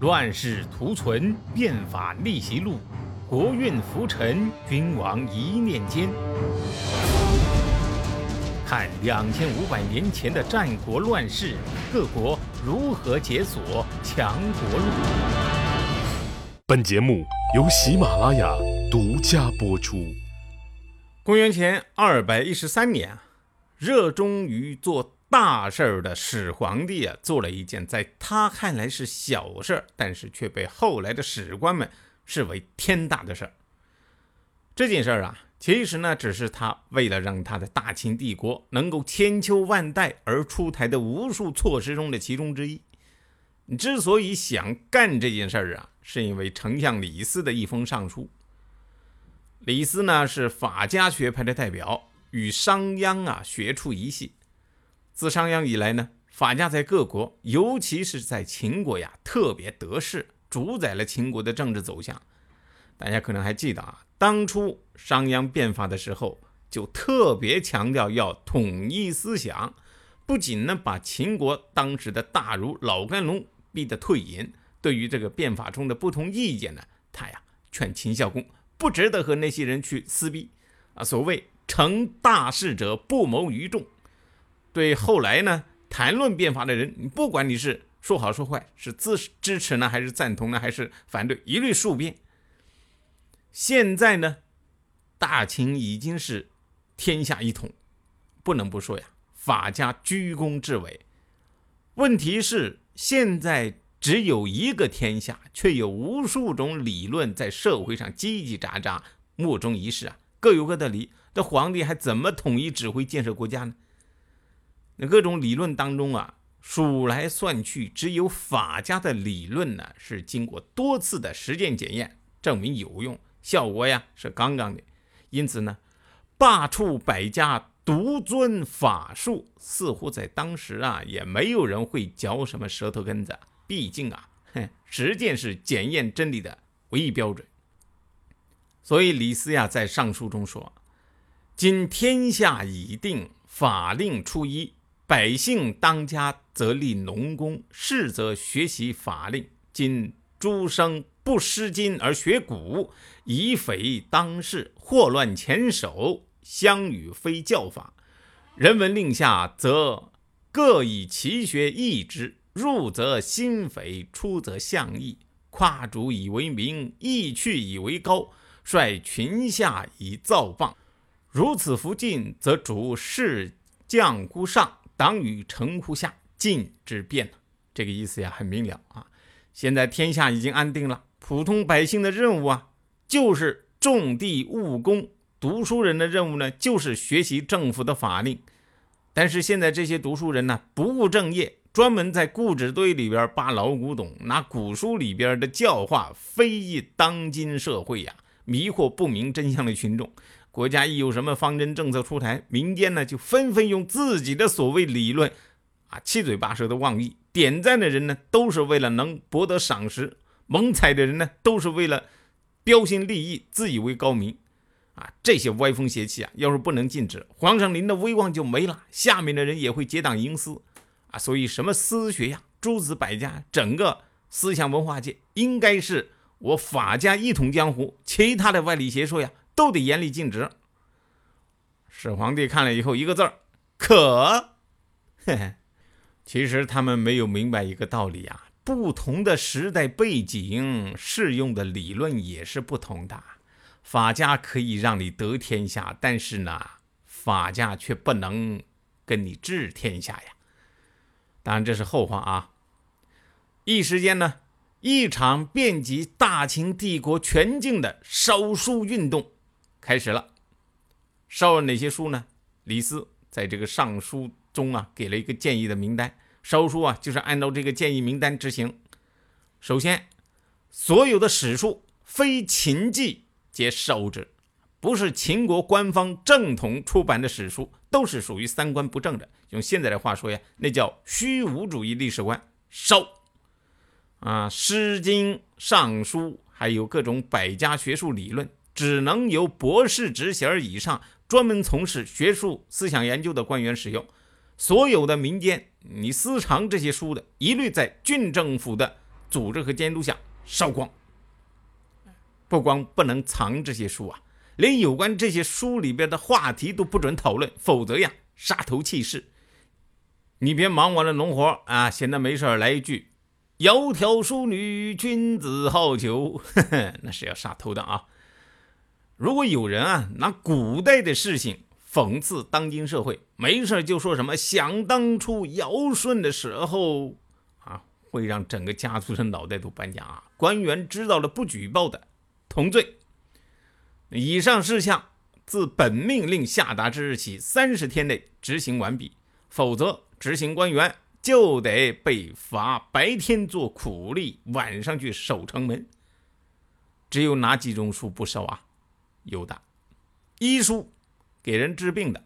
乱世图存，变法逆袭路，国运浮沉，君王一念间。看两千五百年前的战国乱世，各国如何解锁强国路。本节目由喜马拉雅独家播出。公元前二百一十三年，热衷于做。大事儿的始皇帝啊，做了一件在他看来是小事儿，但是却被后来的史官们视为天大的事儿。这件事儿啊，其实呢，只是他为了让他的大清帝国能够千秋万代而出台的无数措施中的其中之一。之所以想干这件事儿啊，是因为丞相李斯的一封上书。李斯呢，是法家学派的代表，与商鞅啊学出一系。自商鞅以来呢，法家在各国，尤其是在秦国呀，特别得势，主宰了秦国的政治走向。大家可能还记得啊，当初商鞅变法的时候，就特别强调要统一思想，不仅呢把秦国当时的大儒老甘龙逼得退隐，对于这个变法中的不同意见呢，他呀劝秦孝公不值得和那些人去撕逼啊。所谓成大事者不谋于众。对后来呢谈论变法的人，不管你是说好说坏，是支支持呢，还是赞同呢，还是反对，一律数变。现在呢，大清已经是天下一统，不能不说呀，法家居功至伟。问题是现在只有一个天下，却有无数种理论在社会上叽叽喳喳，莫衷一是啊，各有各的理。这皇帝还怎么统一指挥建设国家呢？那各种理论当中啊，数来算去，只有法家的理论呢是经过多次的实践检验，证明有用，效果呀是杠杠的。因此呢，罢黜百家，独尊法术，似乎在当时啊，也没有人会嚼什么舌头根子。毕竟啊，哼，实践是检验真理的唯一标准。所以李斯呀，在上书中说：“今天下已定，法令初一。”百姓当家则立农工，士则学习法令。今诸生不失今而学古，以匪当世，祸乱前首，相与非教法。人闻令下，则各以其学易之。入则心匪，出则相异。夸主以为名，意去以为高，率群下以造谤。如此弗进，则主事将乎上。党与城乎下，进之变这个意思呀，很明了啊。现在天下已经安定了，普通百姓的任务啊，就是种地务工；读书人的任务呢，就是学习政府的法令。但是现在这些读书人呢，不务正业，专门在故纸堆里边扒老古董，拿古书里边的教化非议当今社会呀，迷惑不明真相的群众。国家一有什么方针政策出台，民间呢就纷纷用自己的所谓理论，啊七嘴八舌的妄议。点赞的人呢都是为了能博得赏识，猛踩的人呢都是为了标新立异，自以为高明。啊，这些歪风邪气啊，要是不能禁止，皇上您的威望就没了，下面的人也会结党营私。啊，所以什么私学呀，诸子百家，整个思想文化界应该是我法家一统江湖，其他的歪理邪说呀。都得严厉禁止。始皇帝看了以后，一个字儿可。嘿嘿，其实他们没有明白一个道理啊，不同的时代背景适用的理论也是不同的。法家可以让你得天下，但是呢，法家却不能跟你治天下呀。当然这是后话啊。一时间呢，一场遍及大秦帝国全境的烧书运动。开始了，烧了哪些书呢？李斯在这个上书中啊，给了一个建议的名单。烧书啊，就是按照这个建议名单执行。首先，所有的史书非秦记皆烧之，不是秦国官方正统出版的史书，都是属于三观不正的。用现在的话说呀，那叫虚无主义历史观，烧。啊，《诗经》《尚书》还有各种百家学术理论。只能由博士职衔以上、专门从事学术思想研究的官员使用。所有的民间，你私藏这些书的，一律在郡政府的组织和监督下烧光。不光不能藏这些书啊，连有关这些书里边的话题都不准讨论，否则呀，杀头弃市。你别忙完了农活啊，闲的没事来一句“窈窕淑女，君子好逑”，那是要杀头的啊。如果有人啊拿古代的事情讽刺当今社会，没事就说什么想当初尧舜的时候啊，会让整个家族的脑袋都搬家啊！官员知道了不举报的，同罪。以上事项自本命令下达之日起三十天内执行完毕，否则执行官员就得被罚白天做苦力，晚上去守城门。只有哪几种书不收啊？有的医书，给人治病的，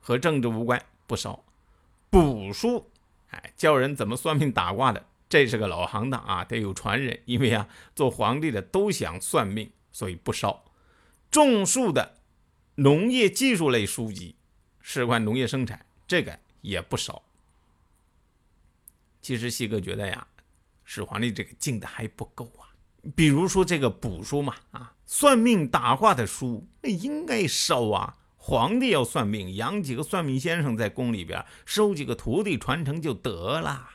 和政治无关，不烧；卜书，哎，教人怎么算命打卦的，这是个老行当啊，得有传人。因为啊，做皇帝的都想算命，所以不烧。种树的，农业技术类书籍，事关农业生产，这个也不烧。其实西哥觉得呀，始皇帝这个敬的还不够啊。比如说这个卜书嘛，啊，算命打卦的书，那应该烧啊。皇帝要算命，养几个算命先生在宫里边，收几个徒弟传承就得了。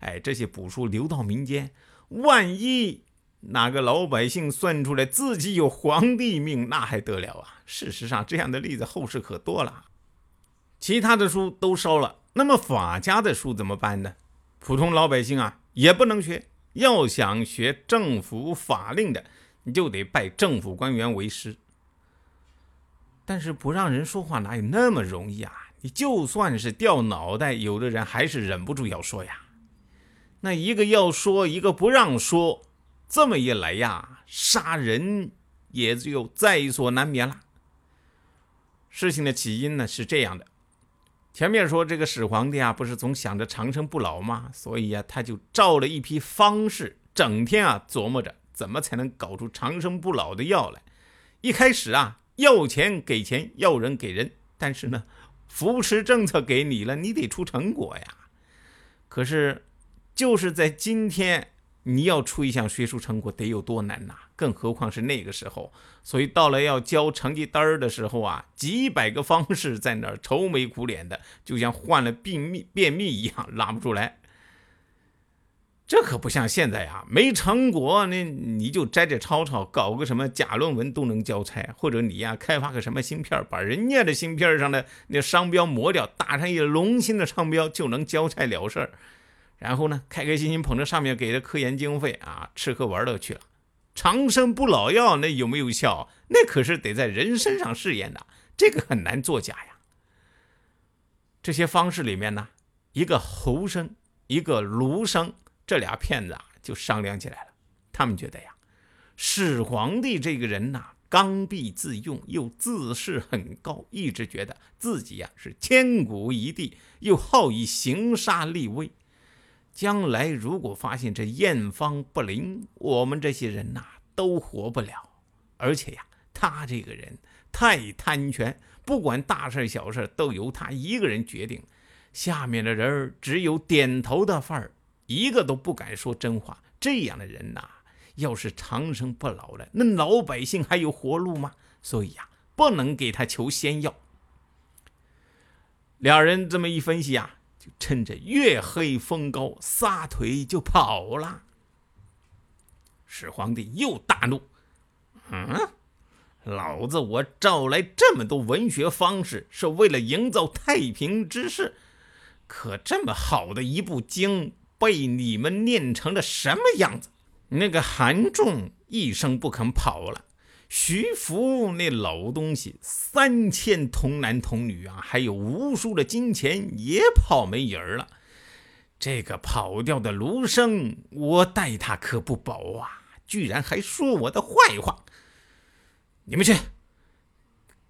哎，这些卜书流到民间，万一哪个老百姓算出来自己有皇帝命，那还得了啊？事实上，这样的例子后世可多了。其他的书都烧了，那么法家的书怎么办呢？普通老百姓啊，也不能学。要想学政府法令的，你就得拜政府官员为师。但是不让人说话哪有那么容易啊？你就算是掉脑袋，有的人还是忍不住要说呀。那一个要说，一个不让说，这么一来呀，杀人也就在所难免了。事情的起因呢是这样的。前面说这个始皇帝啊，不是总想着长生不老吗？所以啊，他就照了一批方式，整天啊琢磨着怎么才能搞出长生不老的药来。一开始啊，要钱给钱，要人给人，但是呢，扶持政策给你了，你得出成果呀。可是，就是在今天。你要出一项学术成果得有多难呐？更何况是那个时候，所以到了要交成绩单儿的时候啊，几百个方式在那儿愁眉苦脸的，就像患了便秘便秘一样拉不出来。这可不像现在啊，没成果那你就摘摘抄抄，搞个什么假论文都能交差，或者你呀开发个什么芯片，把人家的芯片上的那商标磨掉，打上一龙芯的商标就能交差了事儿。然后呢，开开心心捧着上面给的科研经费啊，吃喝玩乐去了。长生不老药那有没有效？那可是得在人身上试验的，这个很难作假呀。这些方式里面呢，一个侯生，一个卢生，这俩骗子啊就商量起来了。他们觉得呀，始皇帝这个人呐，刚愎自用，又自视很高，一直觉得自己呀是千古一帝，又好以行杀立威。将来如果发现这验方不灵，我们这些人呐都活不了。而且呀，他这个人太贪权，不管大事小事都由他一个人决定，下面的人只有点头的份儿，一个都不敢说真话。这样的人呐，要是长生不老了，那老百姓还有活路吗？所以呀，不能给他求仙药。两人这么一分析啊。就趁着月黑风高，撒腿就跑了。始皇帝又大怒：“嗯，老子我召来这么多文学方式，是为了营造太平之势。可这么好的一部经，被你们念成了什么样子？”那个韩仲一声不肯跑了。徐福那老东西，三千童男童女啊，还有无数的金钱也跑没影儿了。这个跑掉的卢生，我待他可不薄啊！居然还说我的坏话。你们去，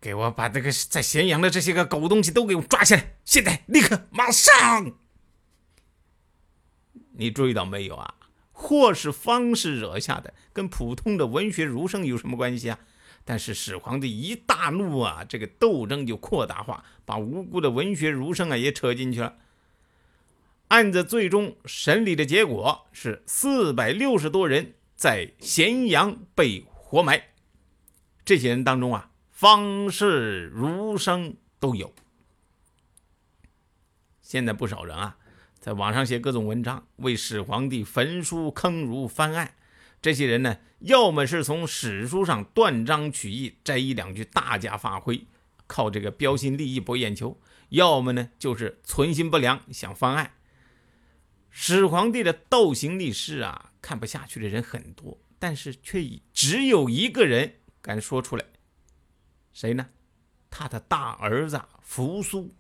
给我把这个在咸阳的这些个狗东西都给我抓起来！现在，立刻，马上！你注意到没有啊？或是方式惹下的，跟普通的文学儒生有什么关系啊？但是始皇帝一大怒啊，这个斗争就扩大化，把无辜的文学儒生啊也扯进去了。案子最终审理的结果是四百六十多人在咸阳被活埋。这些人当中啊，方士、儒生都有。现在不少人啊，在网上写各种文章，为始皇帝焚书坑儒翻案。这些人呢，要么是从史书上断章取义，摘一两句大加发挥，靠这个标新立异博眼球；要么呢，就是存心不良，想翻案。始皇帝的倒行逆施啊，看不下去的人很多，但是却只有一个人敢说出来。谁呢？他的大儿子扶苏。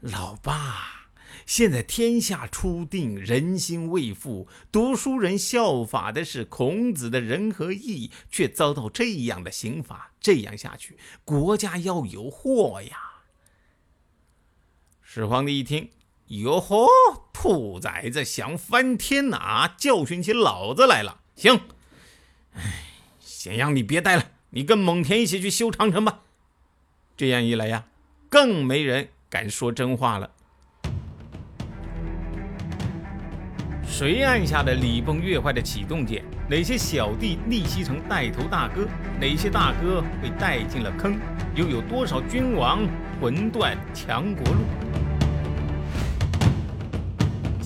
老爸，现在天下初定，人心未复，读书人效法的是孔子的仁和义，却遭到这样的刑罚，这样下去，国家要有祸呀！始皇帝一听，哟呵，兔崽子想翻天呐，教训起老子来了。行，哎，咸阳你别待了，你跟蒙恬一起去修长城吧。这样一来呀，更没人。敢说真话了？谁按下了礼崩乐坏的启动键？哪些小弟逆袭成带头大哥？哪些大哥被带进了坑？又有多少君王魂断强国路？